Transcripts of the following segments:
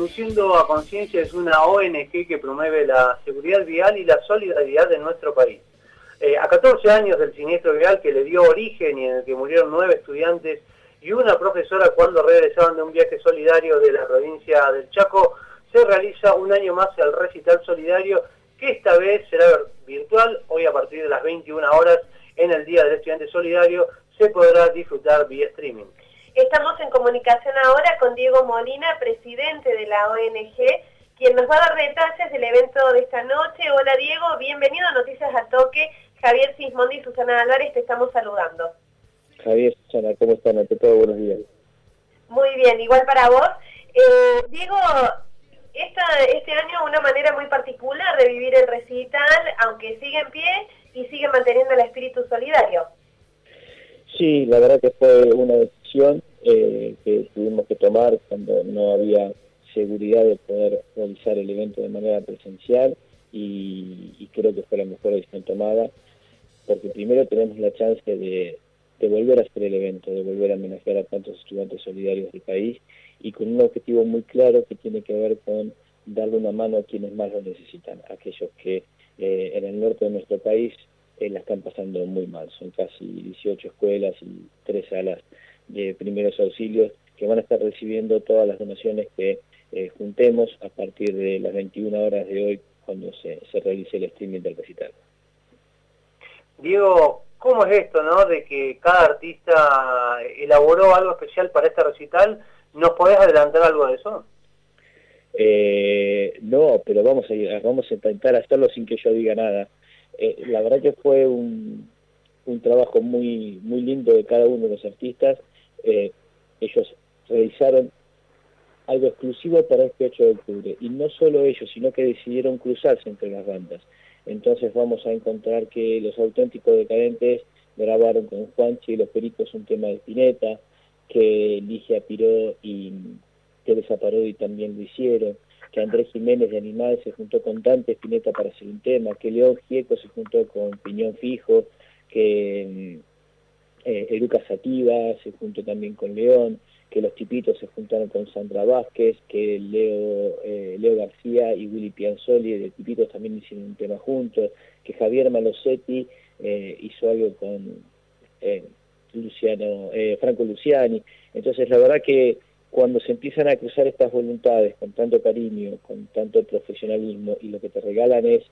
Conduciendo a Conciencia es una ONG que promueve la seguridad vial y la solidaridad de nuestro país. Eh, a 14 años del siniestro vial que le dio origen y en el que murieron nueve estudiantes y una profesora cuando regresaban de un viaje solidario de la provincia del Chaco, se realiza un año más el recital solidario que esta vez será virtual, hoy a partir de las 21 horas en el Día del Estudiante Solidario se podrá disfrutar vía streaming. Estamos en comunicación ahora con Diego Molina, presidente de la ONG, quien nos va a dar detalles del evento de esta noche. Hola Diego, bienvenido a Noticias a Toque. Javier Sismondi y Susana Álvarez te estamos saludando. Javier, Susana, ¿cómo están? Ante todo, buenos días. Muy bien, igual para vos. Eh, Diego, esta, este año una manera muy particular de vivir el recital, aunque sigue en pie y sigue manteniendo el espíritu solidario. Sí, la verdad que fue una eh, que tuvimos que tomar cuando no había seguridad de poder realizar el evento de manera presencial y, creo que fue la mejor decisión tomada porque primero tenemos la chance de, de volver a hacer el evento, de volver a homenajear a tantos estudiantes solidarios del país y con un objetivo muy claro que tiene que ver con darle una mano a quienes más lo necesitan, aquellos que eh, en el norte de nuestro país eh, la están pasando muy mal. Son casi 18 escuelas y tres salas de primeros auxilios que van a estar recibiendo todas las donaciones que eh, juntemos a partir de las 21 horas de hoy cuando se, se realice el streaming del recital. Diego, ¿cómo es esto, no? De que cada artista elaboró algo especial para este recital. ¿Nos podés adelantar algo de eso? Eh, no, pero vamos a, vamos a intentar hacerlo sin que yo diga nada. Eh, la verdad que fue un, un, trabajo muy, muy lindo de cada uno de los artistas. Eh, ellos realizaron algo exclusivo para este 8 de octubre. Y no solo ellos, sino que decidieron cruzarse entre las bandas. Entonces vamos a encontrar que los auténticos decadentes grabaron con Juanchi y los Pericos un tema de Spinetta, que Ligia Piró y Teresa Parodi también lo hicieron, que Andrés Jiménez de Animal se juntó con Dante Spinetta para hacer un tema, que León Gieco se juntó con Piñón Fijo, que eh, Eruca Sativa se juntó también con León, que los tipitos se juntaron con Sandra Vázquez, que Leo, eh, Leo García y Willy Pianzoli de tipitos también hicieron un tema juntos, que Javier Malosetti eh, hizo algo con eh, Luciano, eh, Franco Luciani. Entonces la verdad que cuando se empiezan a cruzar estas voluntades con tanto cariño, con tanto profesionalismo y lo que te regalan es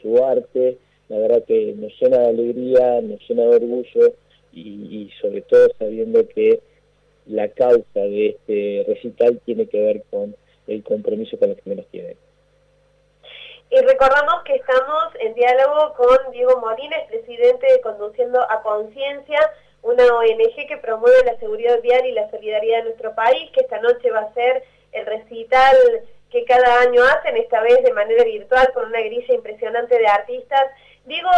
su arte, la verdad que nos llena de alegría, nos llena de orgullo y, sobre todo sabiendo que la causa de este recital tiene que ver con el compromiso con los que menos tienen. Y recordamos que estamos en diálogo con Diego Molines, presidente de Conduciendo a Conciencia, una ONG que promueve la seguridad vial y la solidaridad de nuestro país, que esta noche va a ser el recital que cada año hacen, esta vez de manera virtual, con una grilla impresionante de artistas. Digo,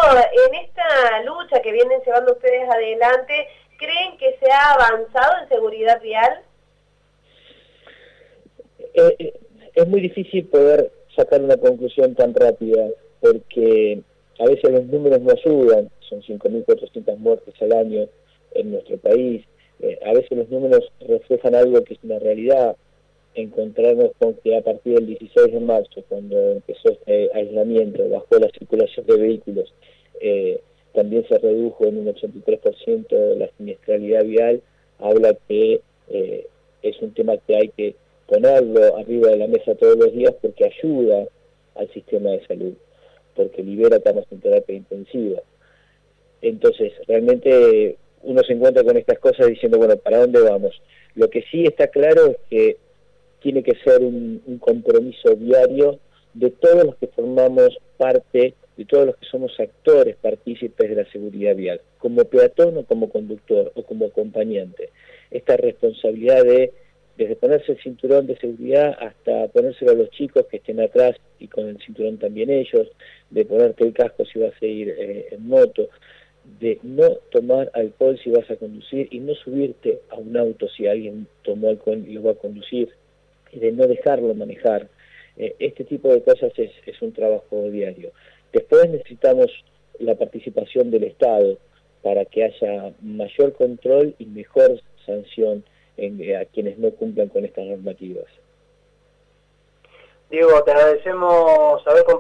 en esta lucha que vienen llevando ustedes adelante, ¿Creen que se ha avanzado en seguridad vial? Eh, eh, es muy difícil poder sacar una conclusión tan rápida porque a veces los números no ayudan, son 5.400 muertes al año en nuestro país, eh, a veces los números reflejan algo que es una realidad, encontrarnos con que a partir del 16 de marzo, cuando empezó este aislamiento, bajó la circulación de vehículos, eh, también se redujo en un 83% la siniestralidad vial, habla que eh, es un tema que hay que ponerlo arriba de la mesa todos los días porque ayuda al sistema de salud, porque libera camas en terapia intensiva. Entonces, realmente uno se encuentra con estas cosas diciendo, bueno, ¿para dónde vamos? Lo que sí está claro es que tiene que ser un, compromiso diario de todos los que formamos parte de todos los que somos actores, partícipes de la seguridad vial, como peatón o como conductor o como acompañante. Esta responsabilidad de, desde ponerse el cinturón de seguridad hasta ponérselo a los chicos que estén atrás y con el cinturón también ellos, de ponerte el casco si vas a ir eh, en moto, de no tomar alcohol si vas a conducir y no subirte a un auto si alguien tomó alcohol y lo va a conducir, de no dejarlo manejar. Eh, este tipo de cosas es, es un trabajo diario. Después necesitamos la participación del Estado para que haya mayor control y mejor sanción en, eh, a quienes no cumplan con estas normativas. Diego, te agradecemos haber compartido.